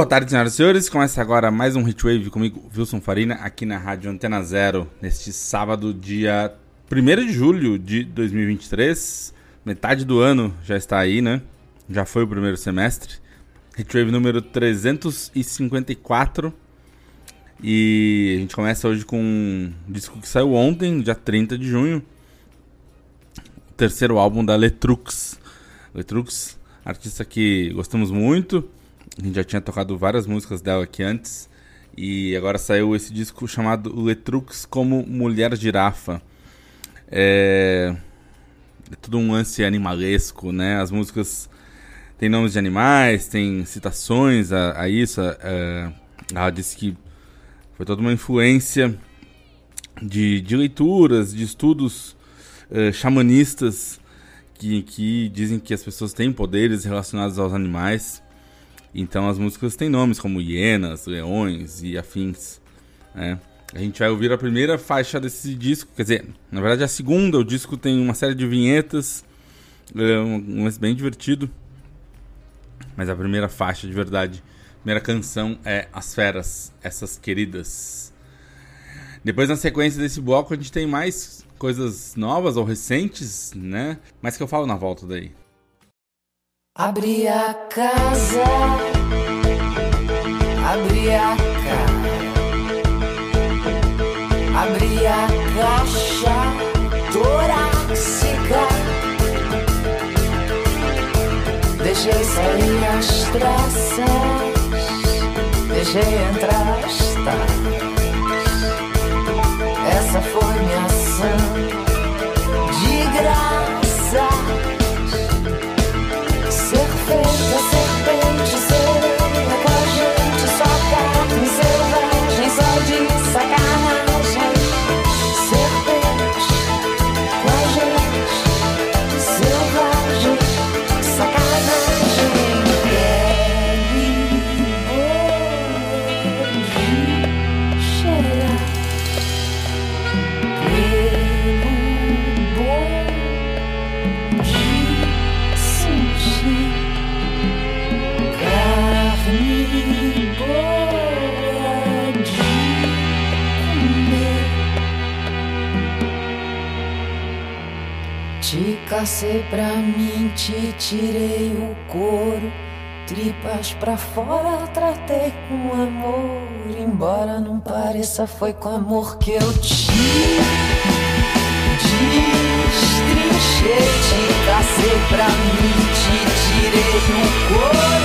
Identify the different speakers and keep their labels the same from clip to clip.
Speaker 1: Boa tarde, senhoras e senhores. Começa agora mais um Hitwave comigo, Wilson Farina, aqui na Rádio Antena Zero, neste sábado, dia 1 de julho de 2023. Metade do ano já está aí, né? Já foi o primeiro semestre. Hitwave número 354. E a gente começa hoje com um disco que saiu ontem, dia 30 de junho. O terceiro álbum da Letrux. Letrux, artista que gostamos muito a gente já tinha tocado várias músicas dela aqui antes. E agora saiu esse disco chamado Letrux como Mulher Girafa. É, é tudo um lance animalesco, né? As músicas têm nomes de animais, tem citações a, a isso. A, ela disse que foi toda uma influência de, de leituras, de estudos uh, xamanistas que, que dizem que as pessoas têm poderes relacionados aos animais. Então as músicas têm nomes como hienas, leões e afins. Né? A gente vai ouvir a primeira faixa desse disco, quer dizer, na verdade a segunda, o disco tem uma série de vinhetas, é um, bem divertido. Mas a primeira faixa de verdade, a primeira canção é As Feras, essas queridas. Depois na sequência desse bloco a gente tem mais coisas novas ou recentes, né? Mas que eu falo na volta daí.
Speaker 2: Abri a casa, abri a cara, abri a caixa. Torácica, deixei sair as traças, deixei entrar as taras. Essa foi minha ação Cacei pra mim, te tirei o couro, tripas pra fora, tratei com amor. Embora não pareça, foi com amor que eu te destrinchei. Te cacei pra mim, te tirei o couro,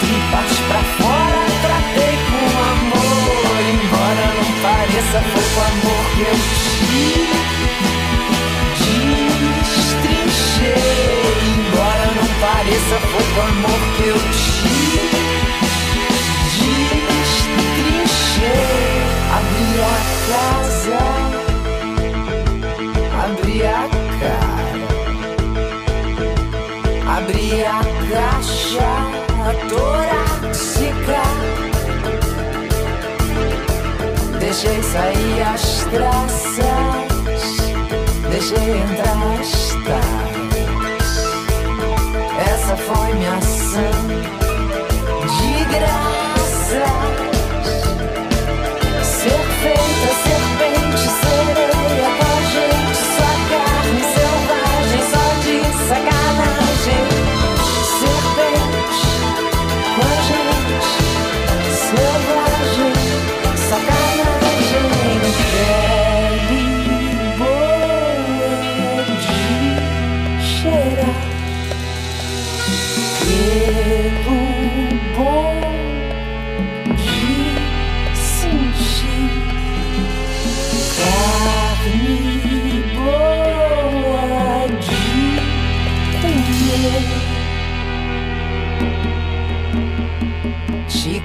Speaker 2: tripas pra fora, tratei com amor. Embora não pareça, foi com amor que eu te pareça, foi o amor que eu te destrinchei. Abri a casa, abri a cara, abri a caixa torácica. Deixei sair as traças deixei entrar as taras. Essa foi minha ação de graça.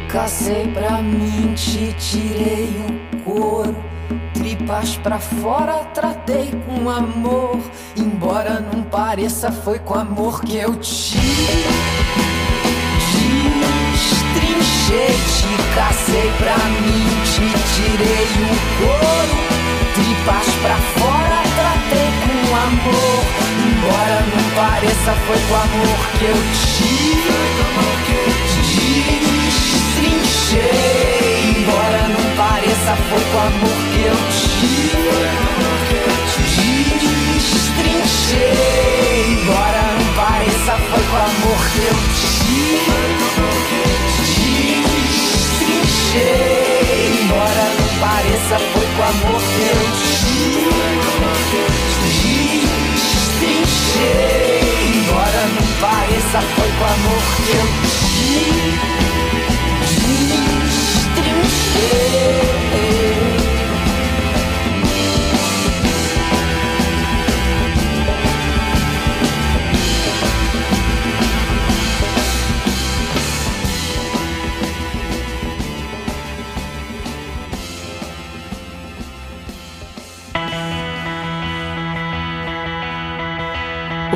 Speaker 2: Cacei pra mim, te tirei o couro. Tripas pra fora, tratei com amor. Embora não pareça, foi com amor que eu te destrinchei. Te cacei pra mim, te tirei o couro. Tripas pra fora, tratei com amor. Embora não pareça, foi com amor que eu te destrinchei. Embora não pareça, foi com amor que eu te destrinchei. Embora não pareça, foi com amor que eu te destrinchei. Embora não pareça, foi com amor que eu te destrinchei. Embora não pareça, foi com amor que eu te.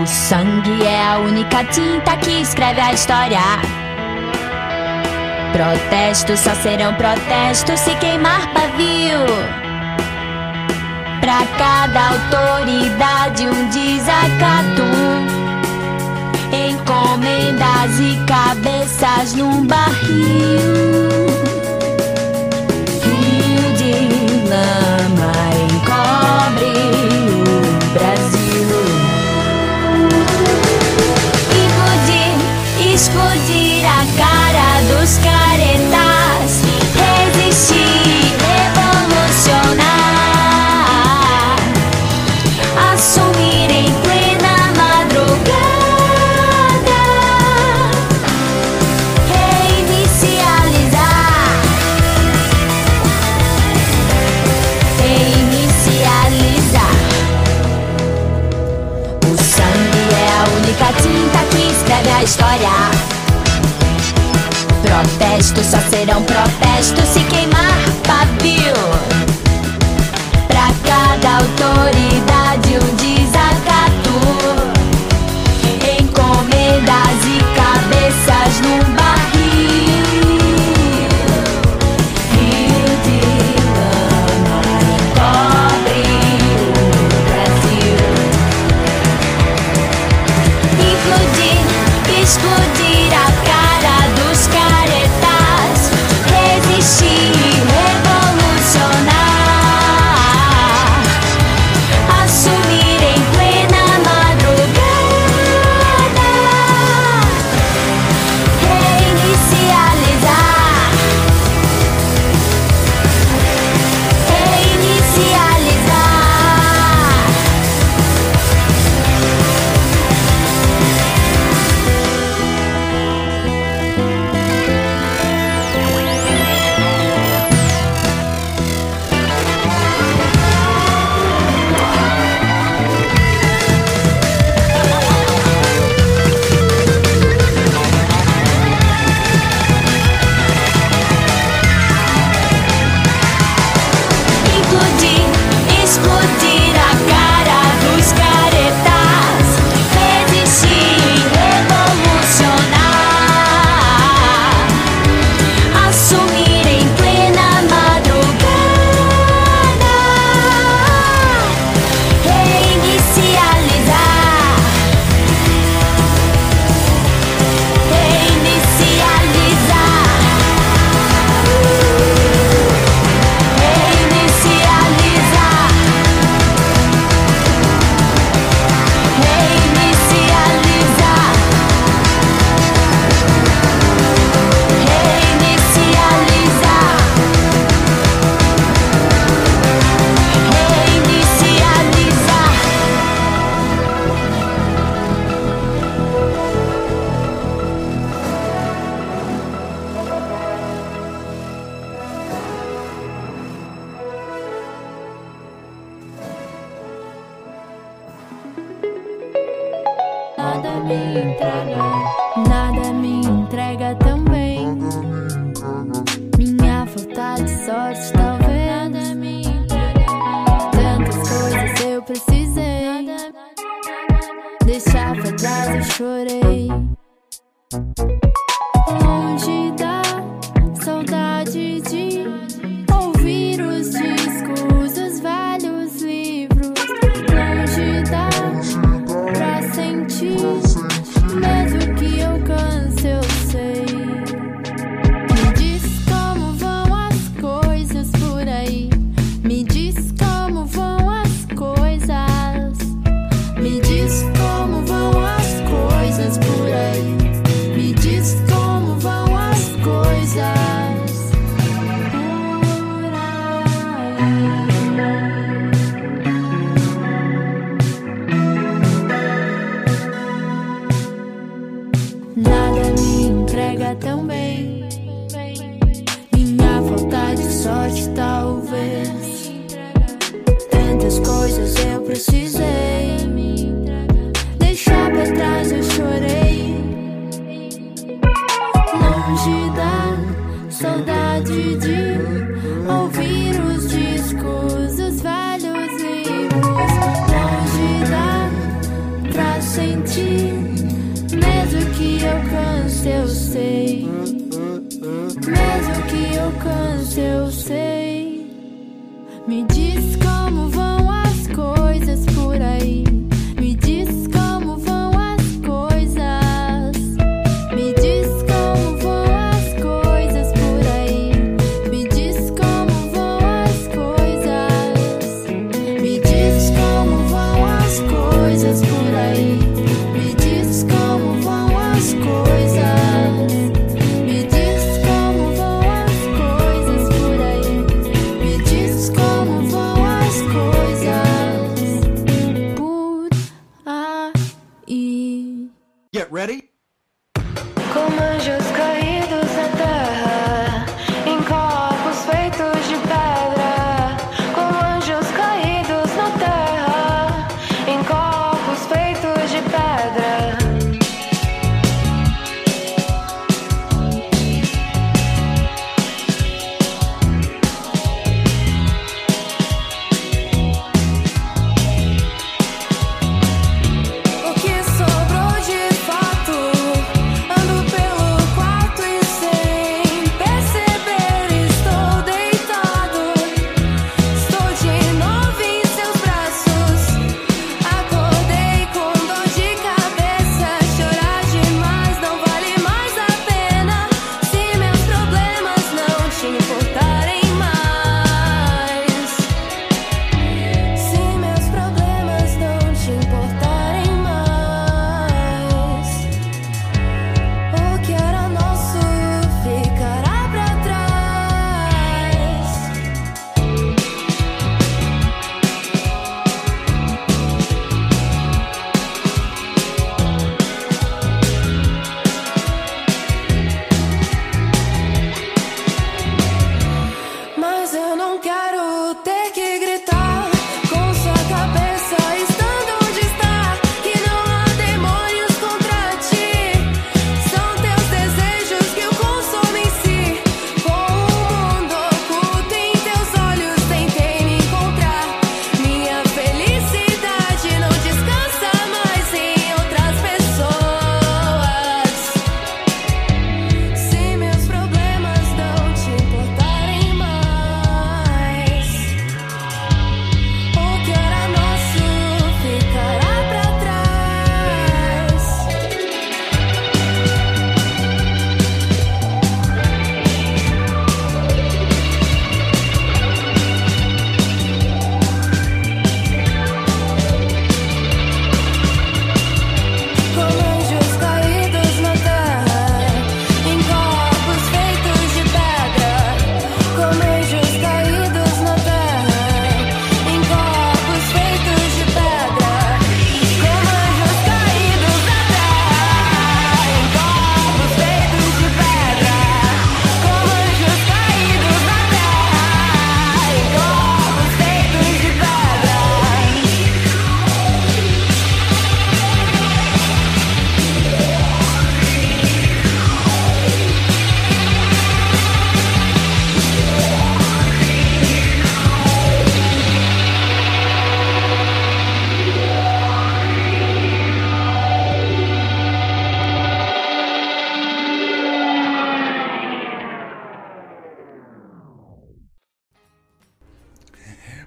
Speaker 3: O sangue é a única tinta que escreve a história. Protestos só serão protestos se queimar pavio. Pra cada autoridade um desacato. Encomendas e cabeças num barril. Rio de lama encobre o Brasil. Implodir, explodir a cara protestos se
Speaker 4: Muitas coisas eu precisei Deixar pra trás eu chorei. Longe da saudade de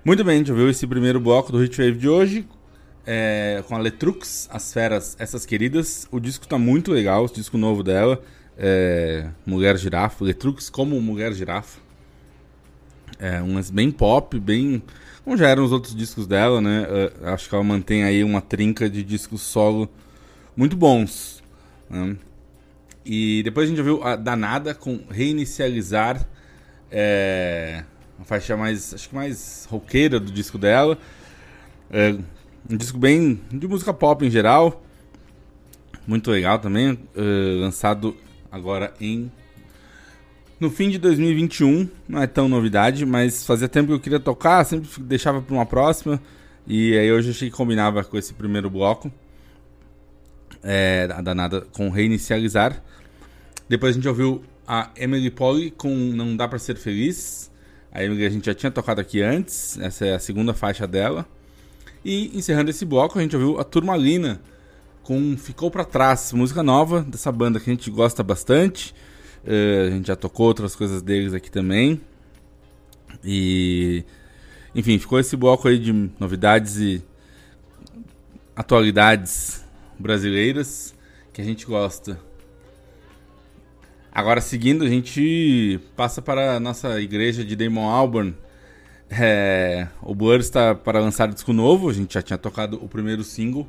Speaker 1: Muito bem, a gente ouviu esse primeiro bloco do Hit Wave de hoje. é, com a Letrux, As Feras, Essas Queridas. O disco tá muito legal, o disco novo dela. é, Mulher Girafa, Letrux como Mulher Girafa. É, umas bem pop, bem. Como já eram os outros discos dela, né? é, acho que ela mantém aí uma trinca de discos solo muito bons. né? E depois a gente ouviu a Danada com Reinicializar. É, uma faixa mais, acho que mais roqueira do disco dela. É, um disco bem de música pop em geral. Muito legal também. é, lançado agora em. No fim de 2021. Não é tão novidade, mas fazia tempo que eu queria tocar, sempre deixava para uma próxima. E aí hoje achei que combinava com esse primeiro bloco. É, a danada com reinicializar. Depois a gente ouviu a Emily Polly com Não Dá Pra Ser Feliz. A Emily a gente já tinha tocado aqui antes, essa é a segunda faixa dela. E encerrando esse bloco, a gente ouviu a Turmalina com Ficou Pra Trás, música nova dessa banda que a gente gosta bastante. Uh, a gente já tocou outras coisas deles aqui também. E. Enfim, ficou esse bloco aí de novidades e atualidades brasileiras que a gente gosta. Agora, seguindo, a gente passa para a nossa igreja de Damon Albarn. É, o Blur está para lançar disco novo, a gente já tinha tocado o primeiro single.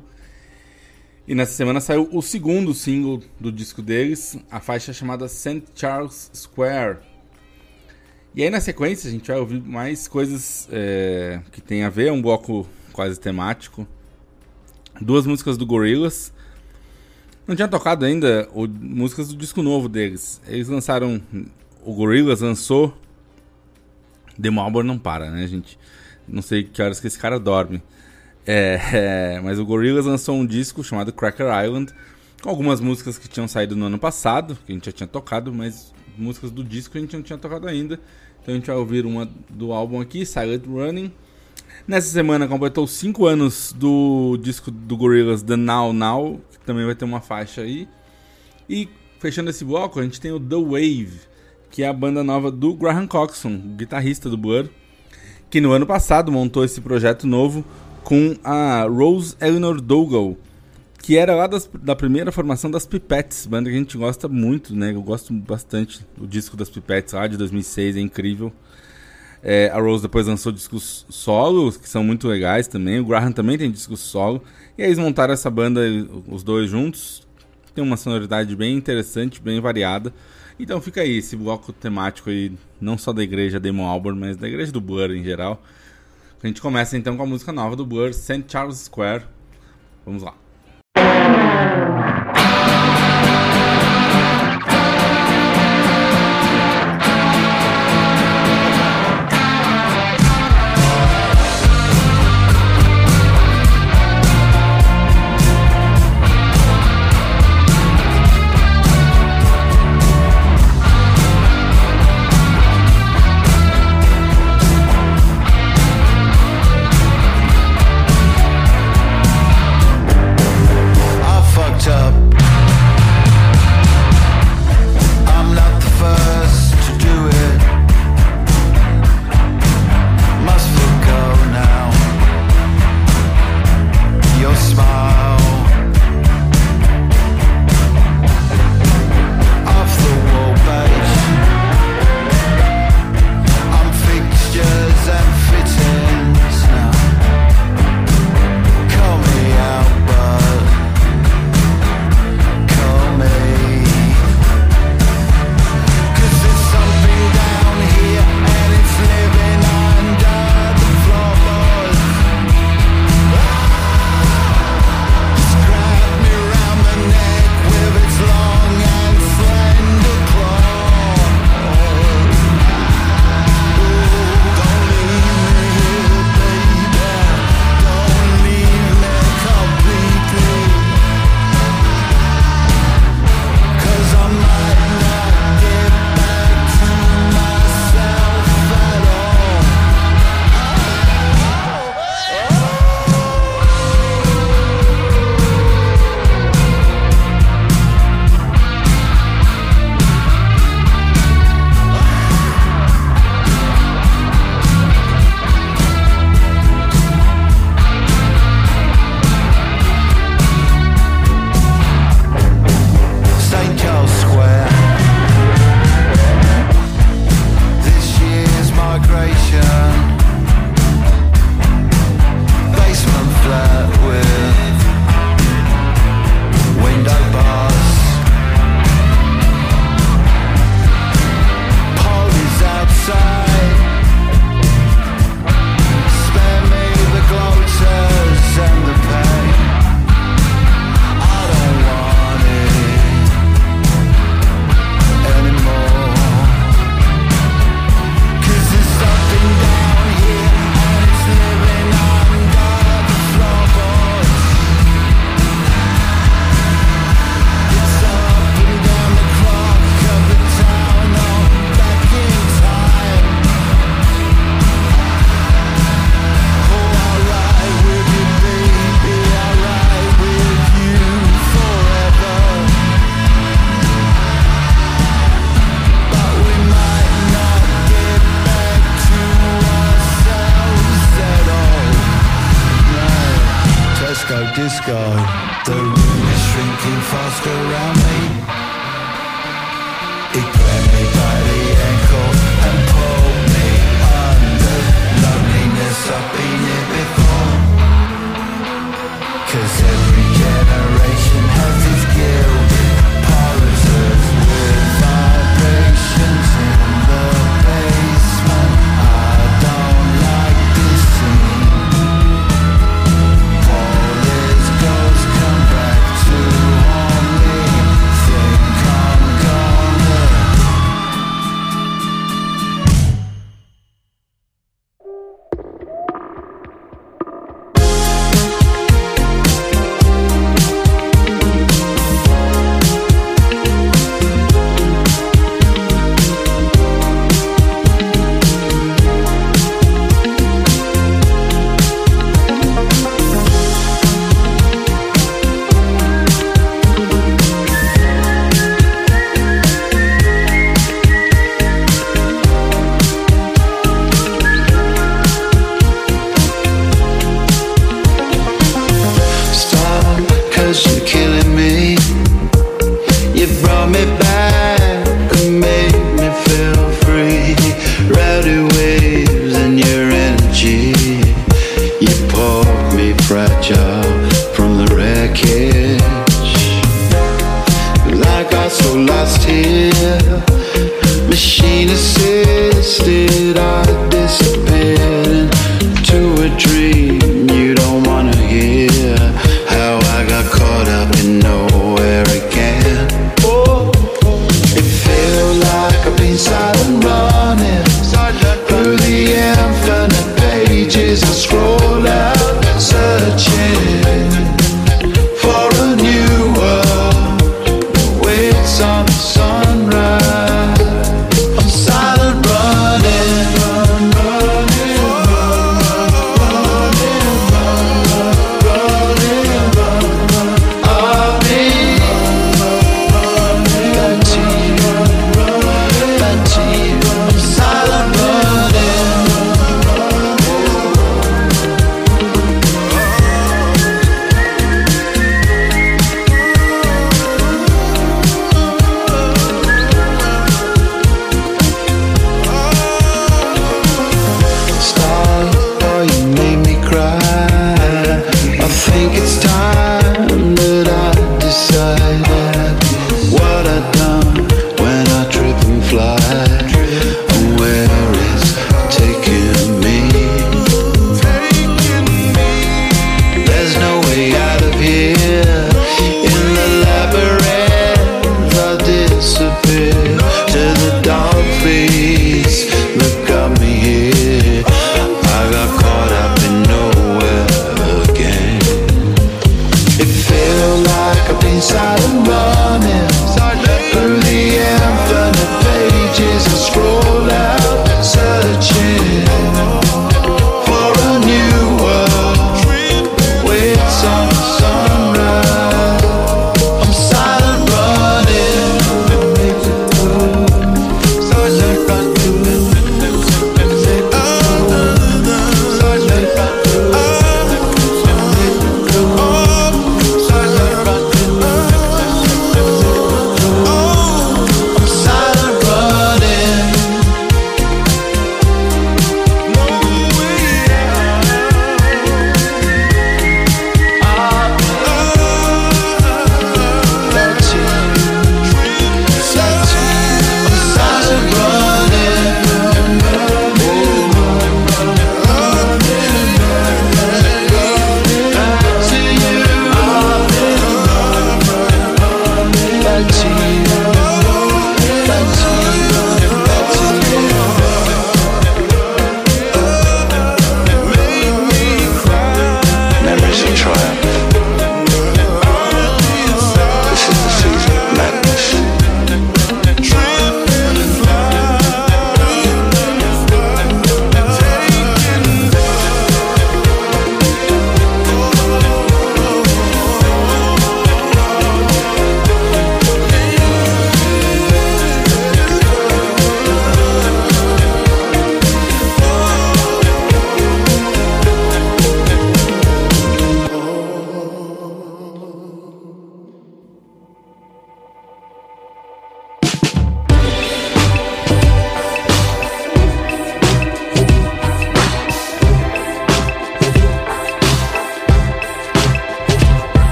Speaker 1: E nessa semana saiu o segundo single do disco deles, a faixa chamada St. Charles Square. E aí na sequência a gente vai ouvir mais coisas é, que tem a ver, é um bloco quase temático. Duas músicas do Gorillaz. Não tinha tocado ainda o, músicas do disco novo deles. Eles lançaram. O Gorillaz lançou. Demo Albor não para, né, gente? Não sei que horas que esse cara dorme. É, é, mas o Gorillaz lançou um disco chamado Cracker Island. Com algumas músicas que tinham saído no ano passado, que a gente já tinha tocado, mas músicas do disco a gente não tinha tocado ainda. Então a gente vai ouvir uma do álbum aqui, Silent Running. Nessa semana completou 5 anos do disco do Gorillaz The Now Now, também vai ter uma faixa aí. E fechando esse bloco, a gente tem o The Wave, que é a banda nova do Graham Coxon, guitarrista do Blur, que no ano passado montou esse projeto novo com a Rose Eleanor Dougal, que era lá das, da primeira formação das Pipettes, banda que a gente gosta muito, né? Eu gosto bastante do disco das Pipettes lá de 2006, é incrível. É, a Rose depois lançou discos solos, que são muito legais também. O Graham também tem discos solo. E aí eles montaram essa banda, os dois juntos. Tem uma sonoridade bem interessante, bem variada. Então fica aí esse bloco temático aí, não só da igreja Damon Albarn, mas da igreja do Blur em geral. A gente começa então com a música nova do Blur, St. Charles Square. Vamos lá.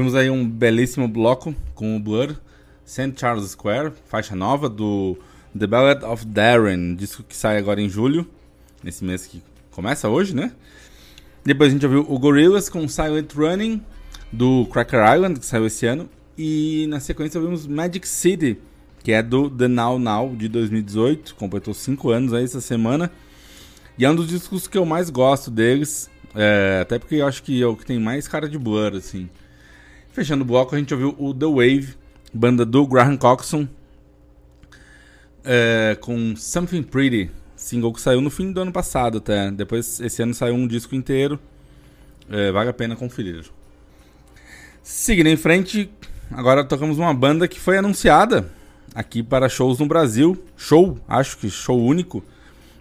Speaker 1: Ouvimos aí um belíssimo bloco com o Blur, St. Charles Square, faixa nova do The Ballad of Darren, disco que sai agora em julho, nesse mês que começa hoje, né? Depois a gente ouviu o Gorillaz com Silent Running, do Cracker Island, que saiu esse ano. E na sequência ouvimos Magic City, que é do The Now Now, de 2018, completou 5 anos aí essa semana. E é um dos discos que eu mais gosto deles, é, até porque eu acho que é o que tem mais cara de Blur, assim. Fechando o bloco, a gente ouviu o The Wave, banda do Graham Coxon, é, com Something Pretty, single que saiu no fim do ano passado até. Depois, esse ano saiu um disco inteiro. É, vale a pena conferir. Seguindo em frente, agora tocamos uma banda que foi anunciada aqui para shows no Brasil. Show, acho que show único,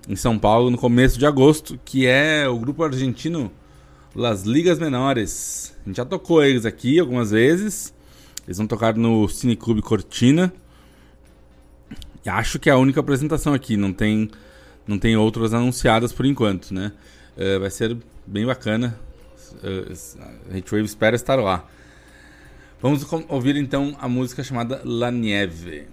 Speaker 1: em São Paulo, no começo de agosto, que é o grupo argentino Las Ligas Menores. A gente já tocou eles aqui algumas vezes. Eles vão tocar no Cineclube Cortina. E acho que é a única apresentação aqui, não tem, não tem outras anunciadas por enquanto, né? Eh, vai ser bem bacana. Eh, a Hitwave espera estar lá. Vamos ouvir então a música chamada La Nieve.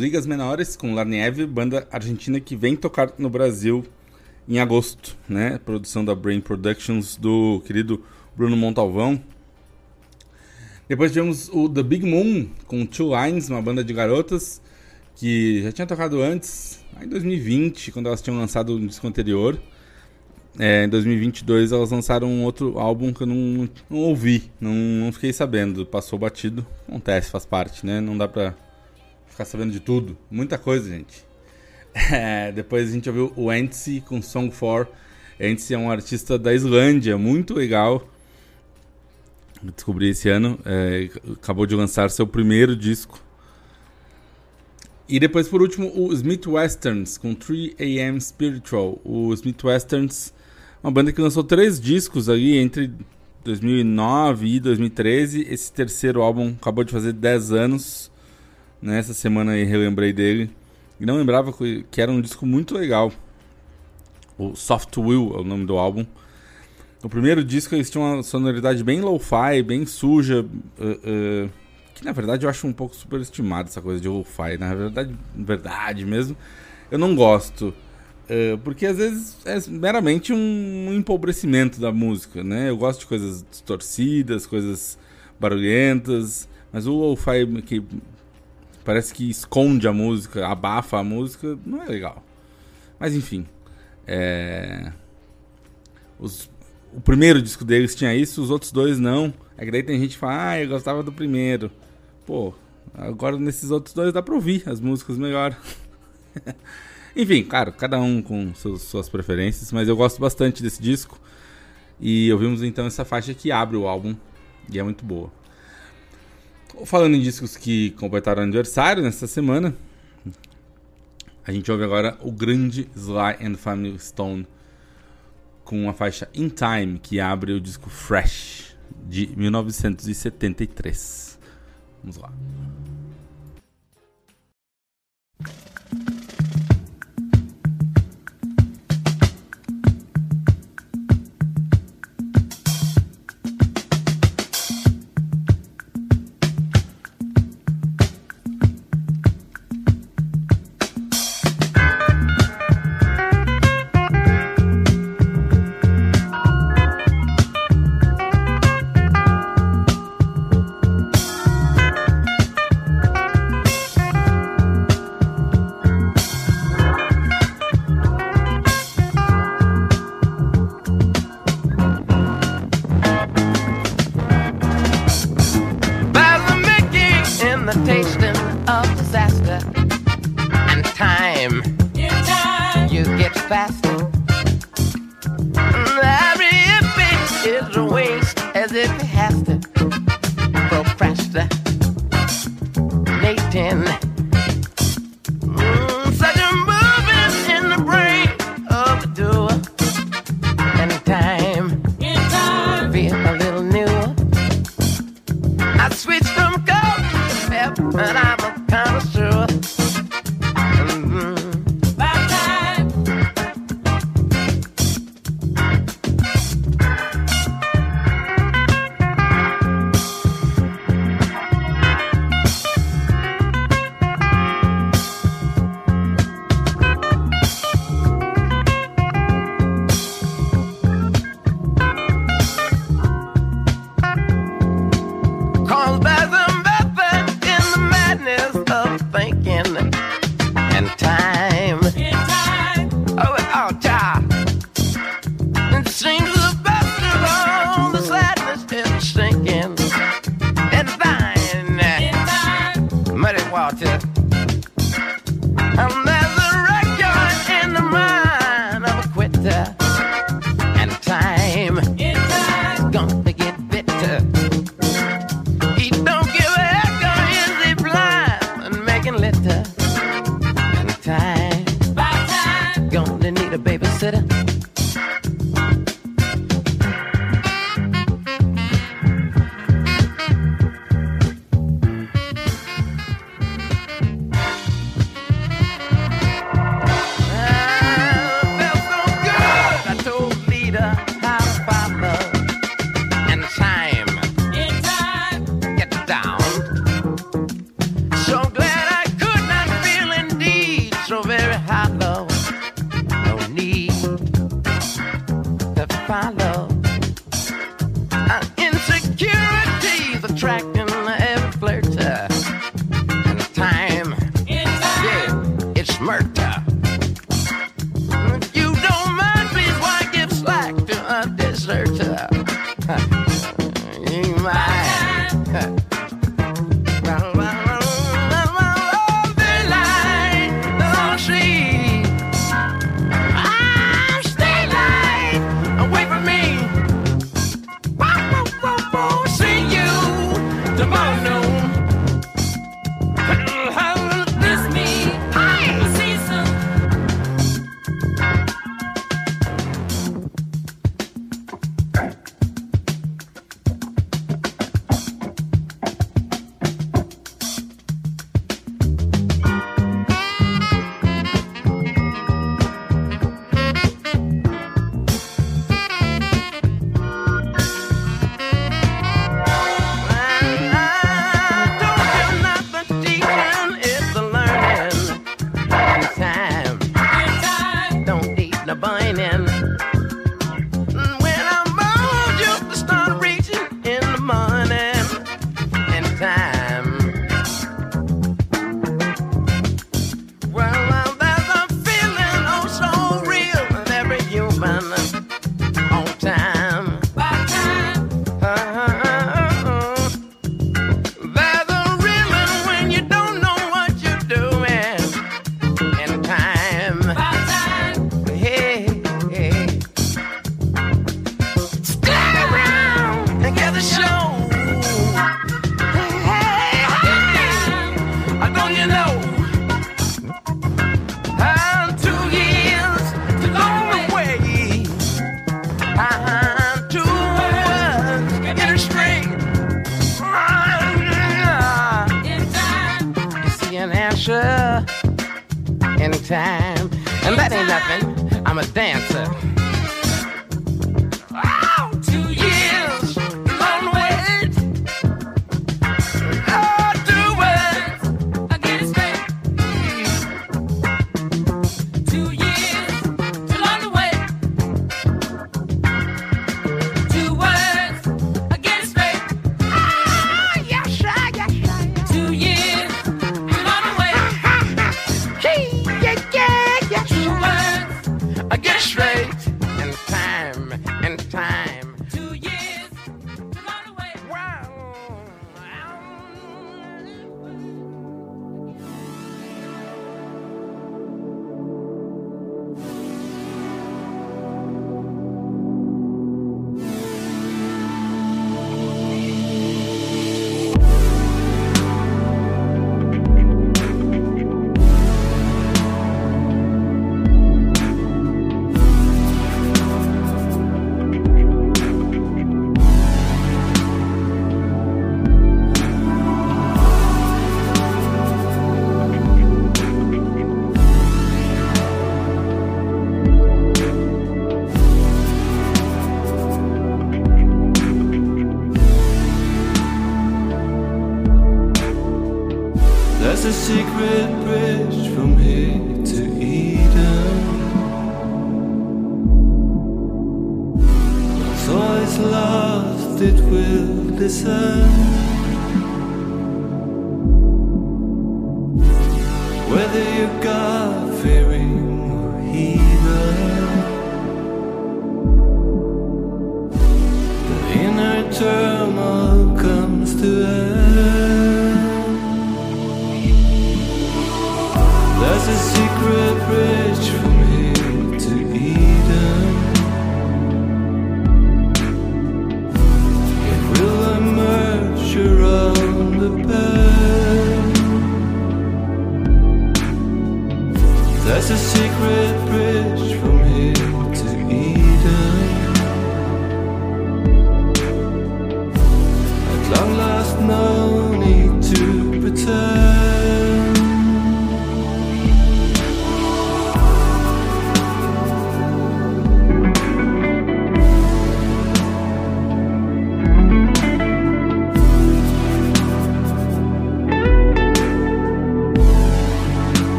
Speaker 1: ligas menores com Larnieve, banda argentina que vem tocar no Brasil em agosto, né? Produção da Brain Productions do querido Bruno Montalvão. Depois tivemos o The Big Moon com Two Lines, uma banda de garotas que já tinha tocado antes, em 2020, quando elas tinham lançado um disco anterior. É, em 2022 elas lançaram um outro álbum que eu não, não ouvi, não, não fiquei sabendo, passou batido. Acontece, faz parte, né? Não dá pra ficar sabendo de tudo. Muita coisa, gente. É, depois a gente ouviu o Entsy com Song 4. Entsy é um artista da Islândia, muito legal. Descobri esse ano. É, acabou de lançar seu primeiro disco. E depois, por último, o Smith Westerns com 3AM Spiritual. O Smith Westerns, uma banda que lançou três discos ali entre 2009 e 2013. Esse terceiro álbum acabou de fazer 10 anos. Nessa semana aí relembrei dele. E não lembrava que era um disco muito legal. O Soft Will é o nome do álbum. No primeiro disco eles tinham uma sonoridade bem lo-fi, bem suja. eh, eh, que na verdade eu acho um pouco superestimado essa coisa de lo-fi. Na verdade, verdade mesmo, eu não gosto. eh, porque às vezes é meramente um empobrecimento da música, né? Eu gosto de coisas distorcidas, coisas barulhentas. Mas o lo-fi que parece que esconde a música, abafa a música, não é legal. Mas enfim. É... Os- O primeiro disco deles tinha isso, os outros dois não. É que daí tem gente que fala, ah, eu gostava do primeiro. Pô, agora nesses outros dois dá pra ouvir as músicas melhor. Enfim, claro, cada um com suas preferências, mas eu gosto bastante desse disco. E ouvimos então essa faixa que abre o álbum, e é muito boa. Falando em discos que completaram aniversário nessa semana, a gente ouve agora o grande Sly and Family Stone com a faixa In Time, que abre o disco Fresh de 1973. Vamos lá.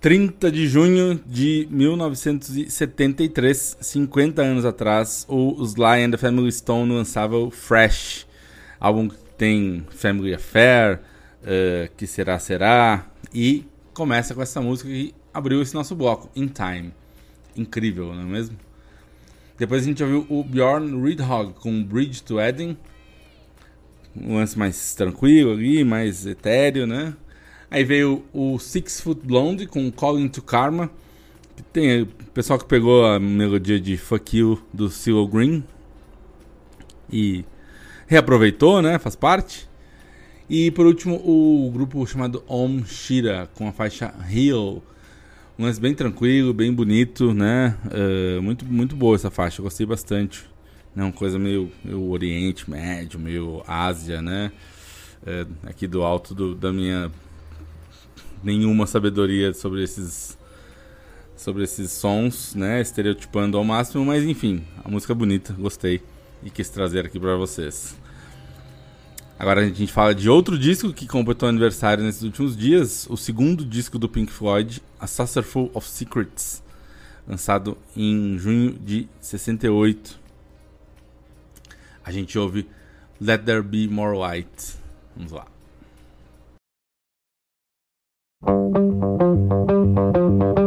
Speaker 1: 30 de junho de 1973, 50 anos atrás, o Sly and the Family Stone lançavam Fresh, álbum que tem Family Affair, uh, Que Será Será, e começa com essa música que abriu esse nosso bloco, In Time. Incrível, não é mesmo? Depois a gente ouviu o Bjorn Reedhog com Bridge to Eden, um lance mais tranquilo ali, mais etéreo, né? Aí veio o Six Foot Blonde com Calling to Karma. Que tem o pessoal que pegou a melodia de Fuck You do CeeLo Green e reaproveitou, né? Faz parte. E por último, o grupo chamado Om Shira com a faixa Heal. Um lance bem tranquilo, bem bonito, né? Eh, muito, muito boa essa faixa, gostei bastante. Né? Uma coisa meio, meio Oriente Médio, meio Ásia, né? Eh, aqui do alto do- da minha nenhuma sabedoria sobre esses sobre esses sons, né, estereotipando ao máximo, mas enfim, a música é bonita, gostei e quis trazer aqui pra vocês. Agora a gente fala de outro disco que completou aniversário nesses últimos dias, o segundo disco do Pink Floyd, A Saucerful of Secrets, lançado em junho de 68. A gente ouve Let There Be More Light. Vamos lá.
Speaker 5: Thank you.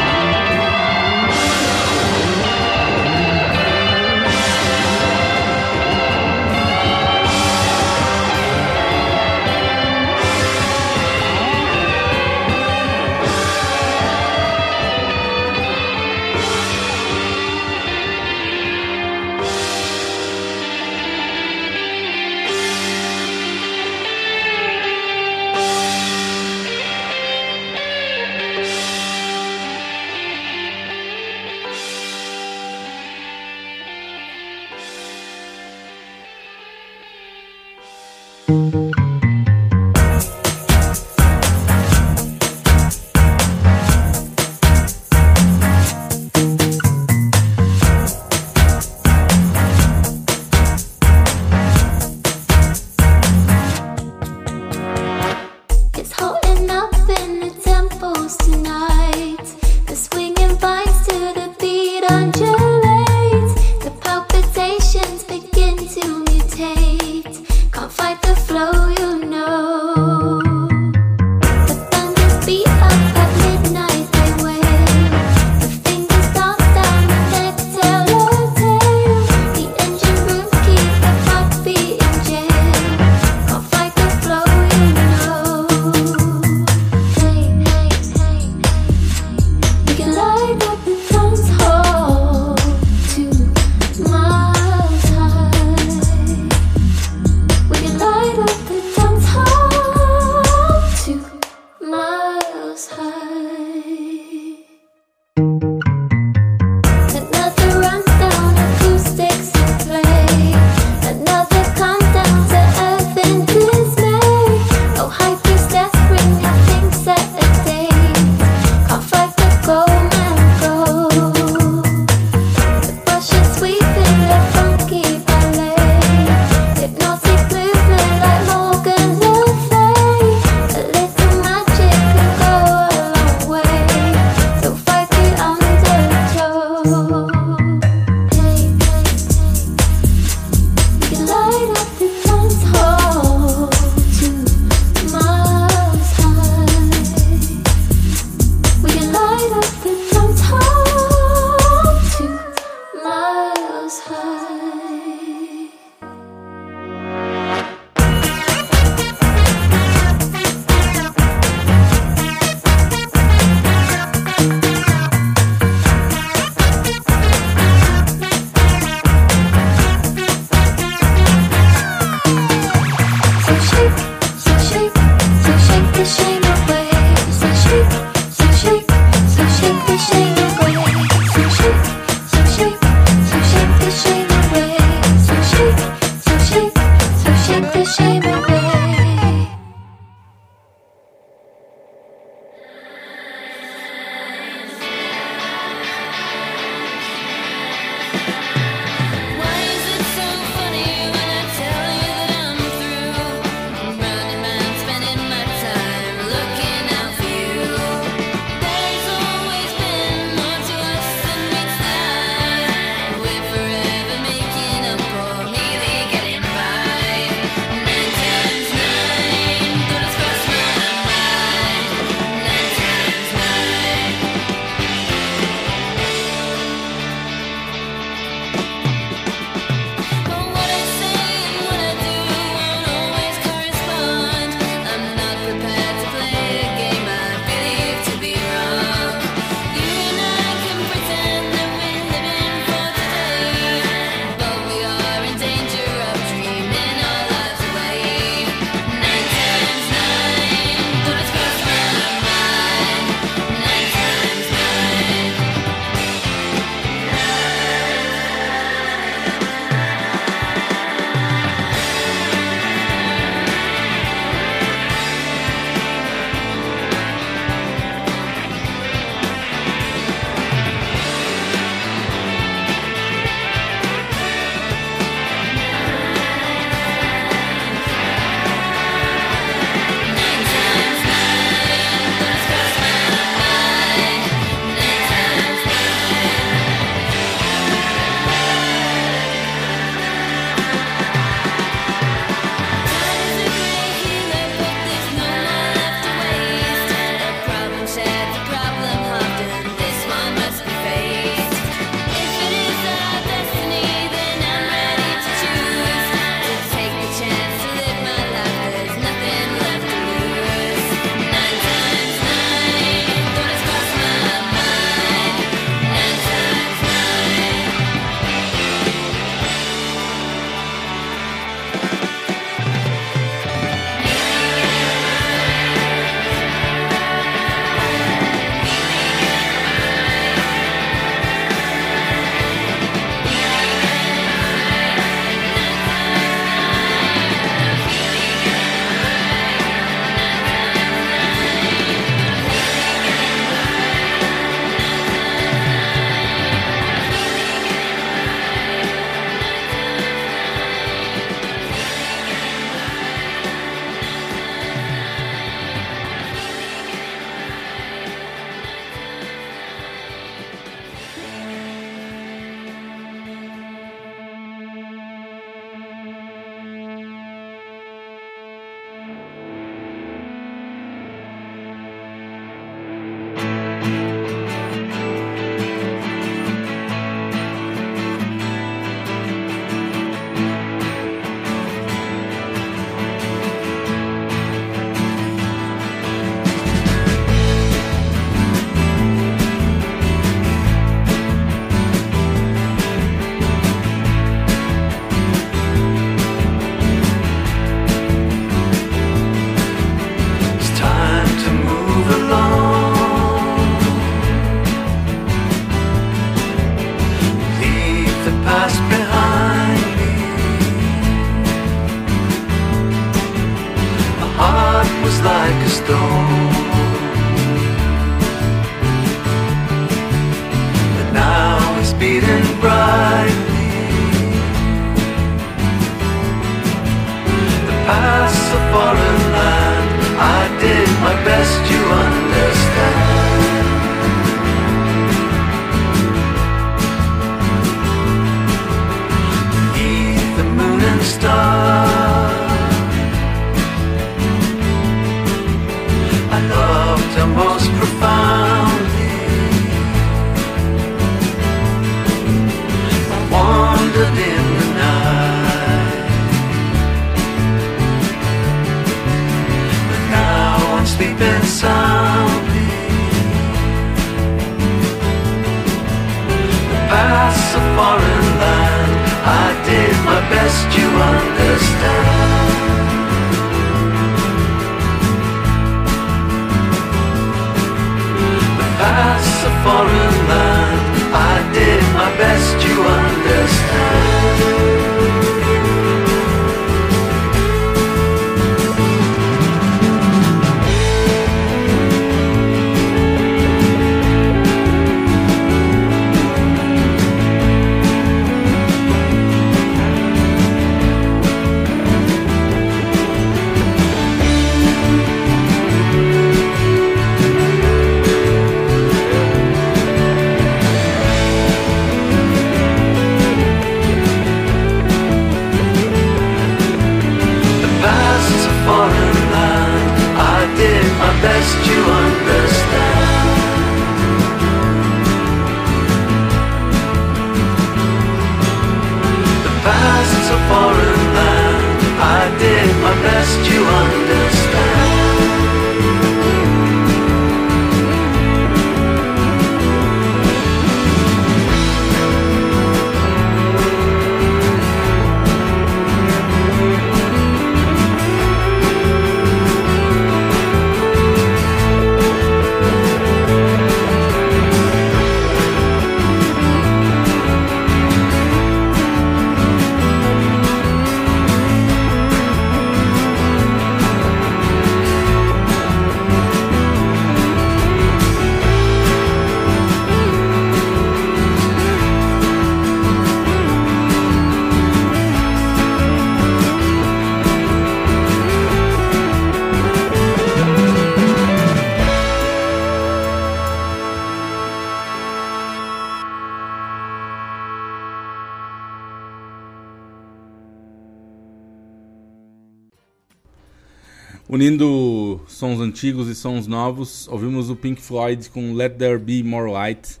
Speaker 1: Unindo sons antigos e sons novos, ouvimos o Pink Floyd com Let There Be More Light,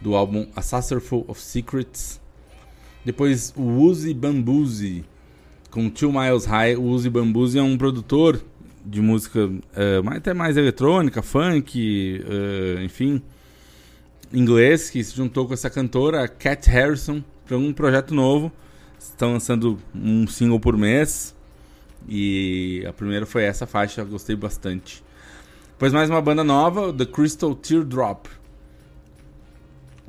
Speaker 1: do álbum A Saucerful of Secrets. Depois o Uzi Bambuzi com Two Miles High. O Uzi Bambuzi é um produtor de música mais- até mais eletrônica, funk, eh, enfim, inglês, que se juntou com essa cantora, Cat Harrison, para um projeto novo. Estão lançando um single por mês. E a primeira foi essa faixa, gostei bastante. Depois mais uma banda nova, The Crystal Teardrop.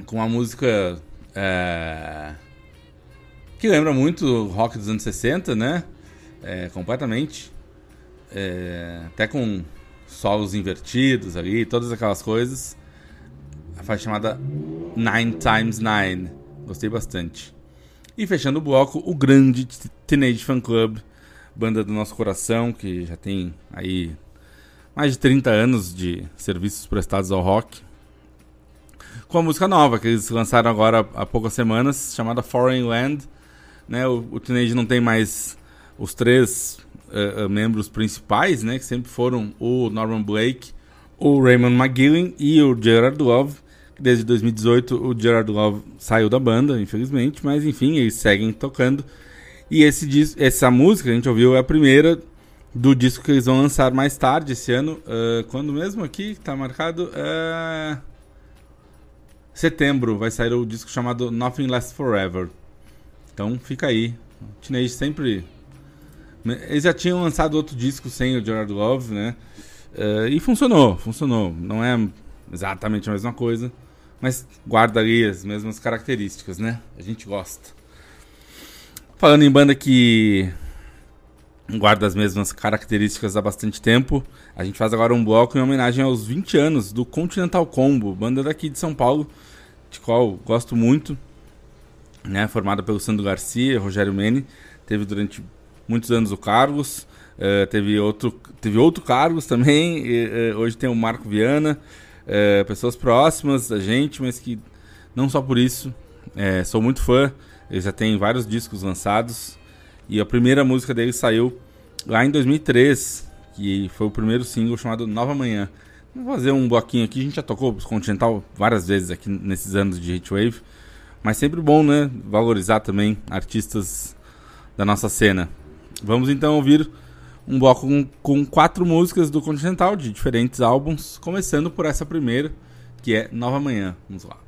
Speaker 1: Com a música é, que lembra muito rock dos anos 60, né? É, completamente. É, até com solos invertidos ali, todas aquelas coisas. A faixa chamada Nine Times Nine. Gostei bastante. E fechando o bloco, o grande Teenage Fan Club, banda do nosso coração, que já tem aí mais de 30 anos de serviços prestados ao rock. Com a música nova, que eles lançaram agora há poucas semanas, chamada Foreign Land. Né, o, o Teenage não tem mais os três eh, membros principais, né, que sempre foram o Norman Blake, o Raymond McGillen e o Gerard Love. Desde 2018 o Gerard Love saiu da banda, infelizmente, mas enfim, eles seguem tocando. E esse dis- essa música que a gente ouviu é a primeira do disco que eles vão lançar mais tarde esse ano. Ah, quando mesmo aqui tá marcado? É... Setembro vai sair o disco chamado Nothing Lasts Forever. Então fica aí. Teenage sempre. Eles já tinham lançado outro disco sem o Gerard Love, né? Ah, e funcionou, funcionou. Não é exatamente a mesma coisa, mas guarda ali as mesmas características, né? A gente gosta. Falando em banda que guarda as mesmas características há bastante tempo. A gente faz agora um bloco em homenagem aos 20 anos do Continental Combo, banda daqui de São Paulo, de qual gosto muito, né? Formada pelo Sandro Garcia, Rogério Mene, teve durante muitos anos o Carlos, eh, teve outro, teve outro Carlos também. e, eh, hoje tem o Marco Viana, eh, pessoas próximas da gente, mas que não só por isso. sou muito fã. Ele já tem vários discos lançados. E a primeira música dele saiu lá em 2003, que foi o primeiro single chamado Nova Manhã. Vou fazer um bloquinho aqui. A gente já tocou Continental várias vezes aqui nesses anos de Hitwave. Mas sempre bom, né? Valorizar também artistas da nossa cena. Vamos então ouvir um bloco com, com quatro músicas do Continental de diferentes álbuns, começando por essa primeira, que é Nova Manhã. Vamos lá.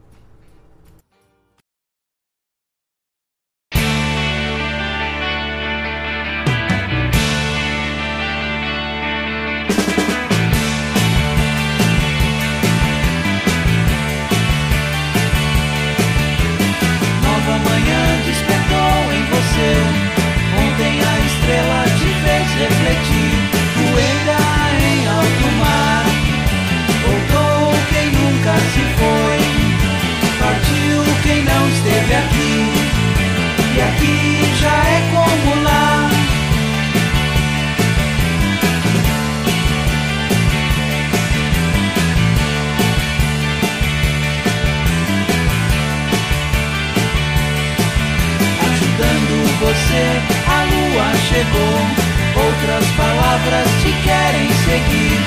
Speaker 2: Chegou, outras palavras te querem seguir.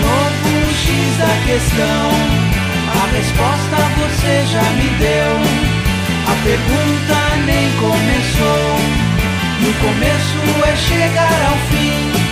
Speaker 2: Novo X da questão, a resposta você já me deu. A pergunta nem começou, no começo é chegar ao fim.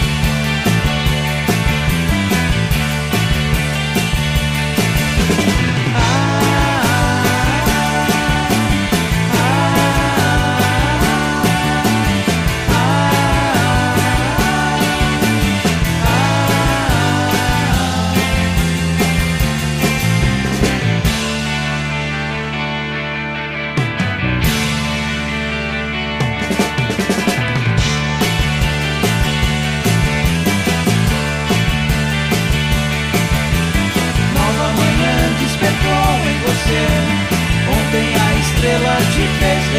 Speaker 2: vez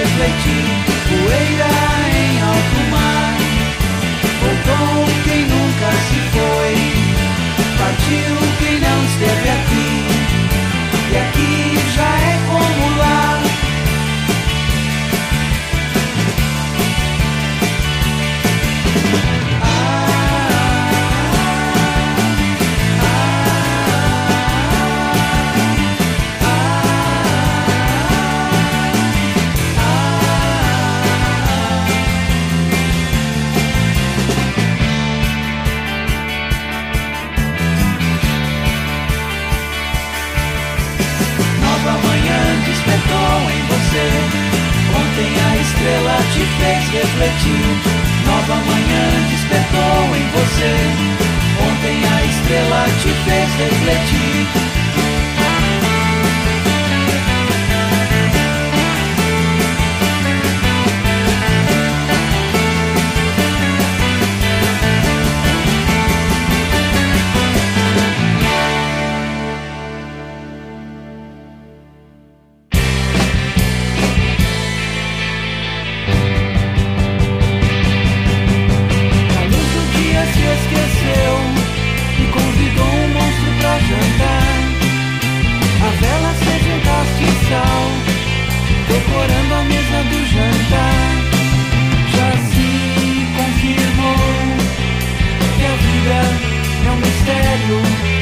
Speaker 2: you. É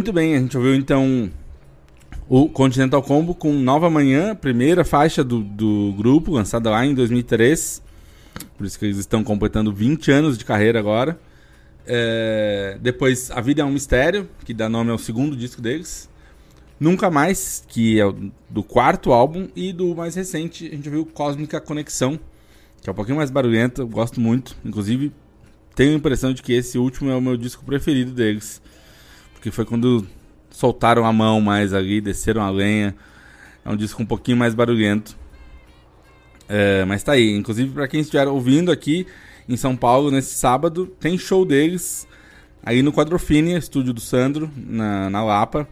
Speaker 2: Muito
Speaker 1: bem, a gente ouviu então o Continental Combo com Nova Manhã, primeira faixa do, do grupo, lançada lá em 2003. Por isso que eles estão completando 20 anos de carreira agora. É, depois, A Vida é um Mistério, que dá nome ao segundo disco deles. Nunca Mais, que é do quarto álbum. E do mais recente, a gente ouviu Cósmica Conexão, que é um pouquinho mais barulhento, eu gosto muito. Inclusive, tenho a impressão de que esse último é o meu disco preferido deles. Porque foi quando soltaram a mão mais ali, desceram a lenha. É um disco um pouquinho mais barulhento. É, mas tá aí. Inclusive, para quem estiver ouvindo aqui em São Paulo nesse sábado, tem show deles aí no Quadrofínia, estúdio do Sandro, na, na Lapa.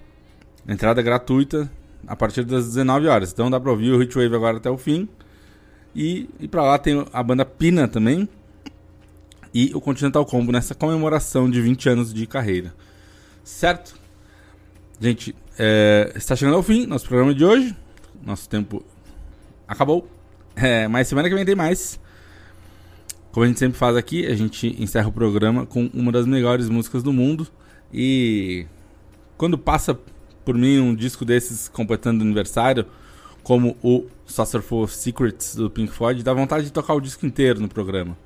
Speaker 1: Entrada gratuita a partir das 19 horas. Então dá pra ouvir o Hitwave agora até o fim. E, e pra lá tem a banda Pina também. E o Continental Combo nessa comemoração de 20 anos de carreira. Certo? Gente, é, está chegando ao fim nosso programa de hoje. Nosso tempo acabou. É, mas semana que vem tem mais. Como a gente sempre faz aqui, a gente encerra o programa com uma das melhores músicas do mundo. E quando passa por mim um disco desses completando aniversário, como o Saucerful of Secrets do Pink Floyd, dá vontade de tocar o disco inteiro no programa.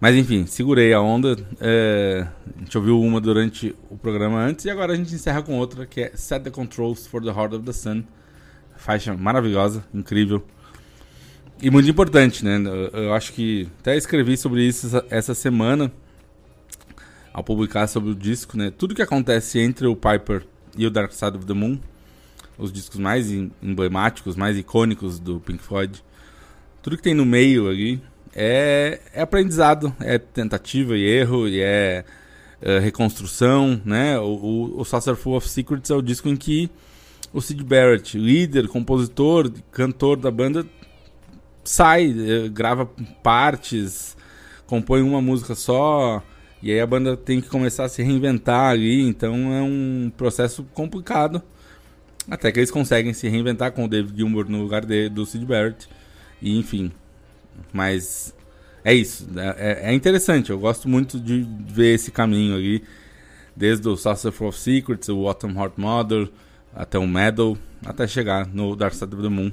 Speaker 1: Mas enfim, segurei a onda. É, a gente ouviu uma durante o programa antes e agora a gente encerra com outra que é Set the Controls for the Heart of the Sun. Faixa maravilhosa, incrível. E muito importante, né? Eu, eu acho que até escrevi sobre isso essa, essa semana ao publicar sobre o disco, né? Tudo que acontece entre o Piper e o Dark Side of the Moon, os discos mais em- emblemáticos, mais icônicos do Pink Floyd, tudo que tem no meio ali é, é aprendizado, é tentativa e erro, e é, é reconstrução, né? O, o, o of Secrets é o disco em que o Sid Barrett, líder, compositor, cantor da banda, sai, eh, grava partes, compõe uma música só, e aí a banda tem que começar a se reinventar ali, então é um processo complicado. Até que eles conseguem se reinventar com o David Gilmour no lugar de, do Sid Barrett. E enfim. Mas é isso. É, é interessante. Eu gosto muito de ver esse caminho ali. Desde o Saucer of Secrets, o Autumn Heart Mother, até o Meadow, até chegar no Dark Side of the Moon.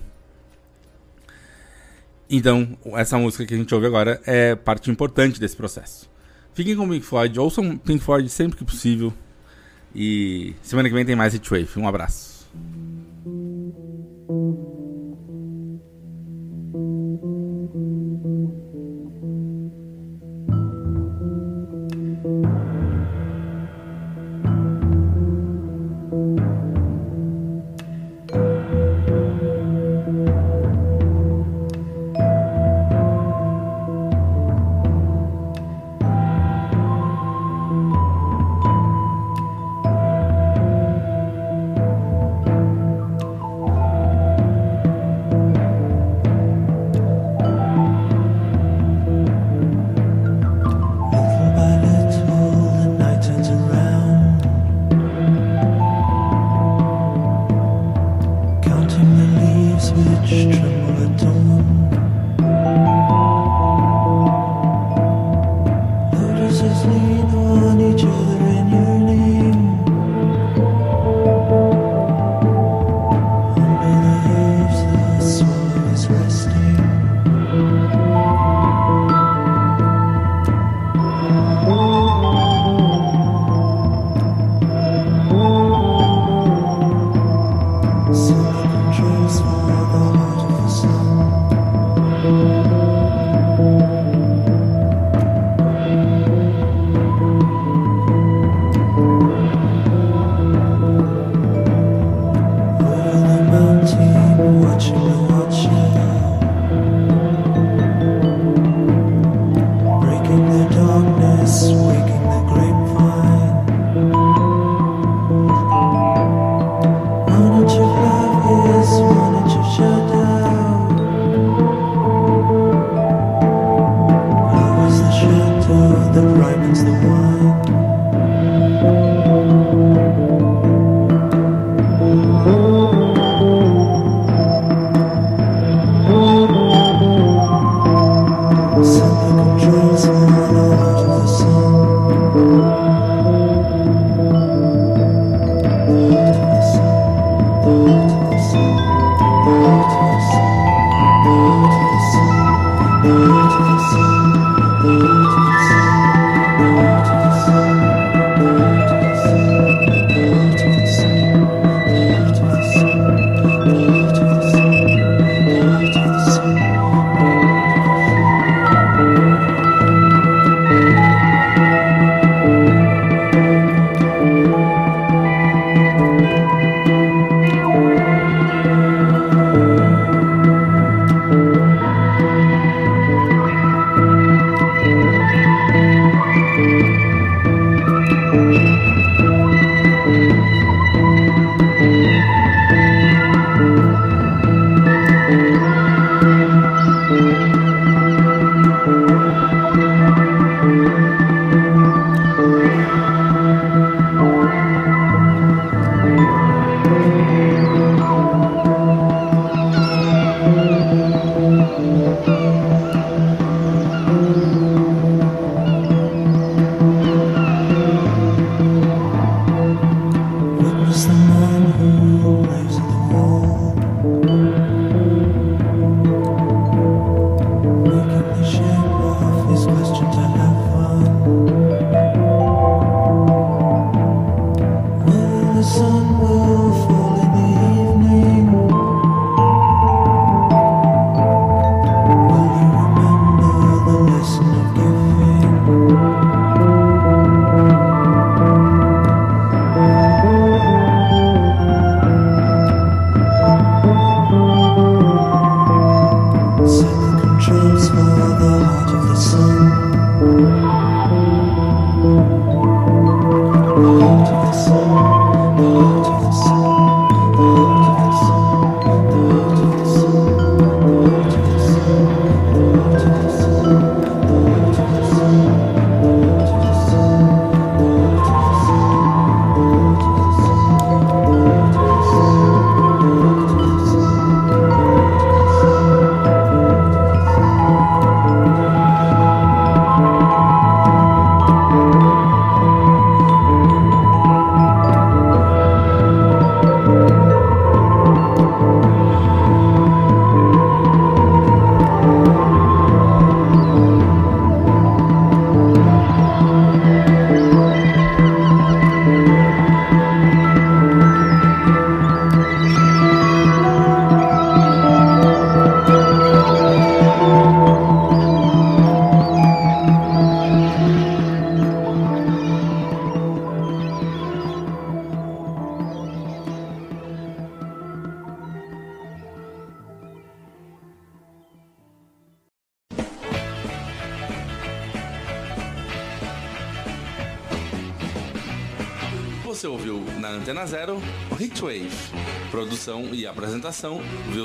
Speaker 1: Então, essa música que a gente ouve agora é parte importante desse processo. Fiquem com o Pink Floyd, ouçam Pink Floyd sempre que possível. E semana que vem tem mais Hitwave. Um abraço. Mm-hmm.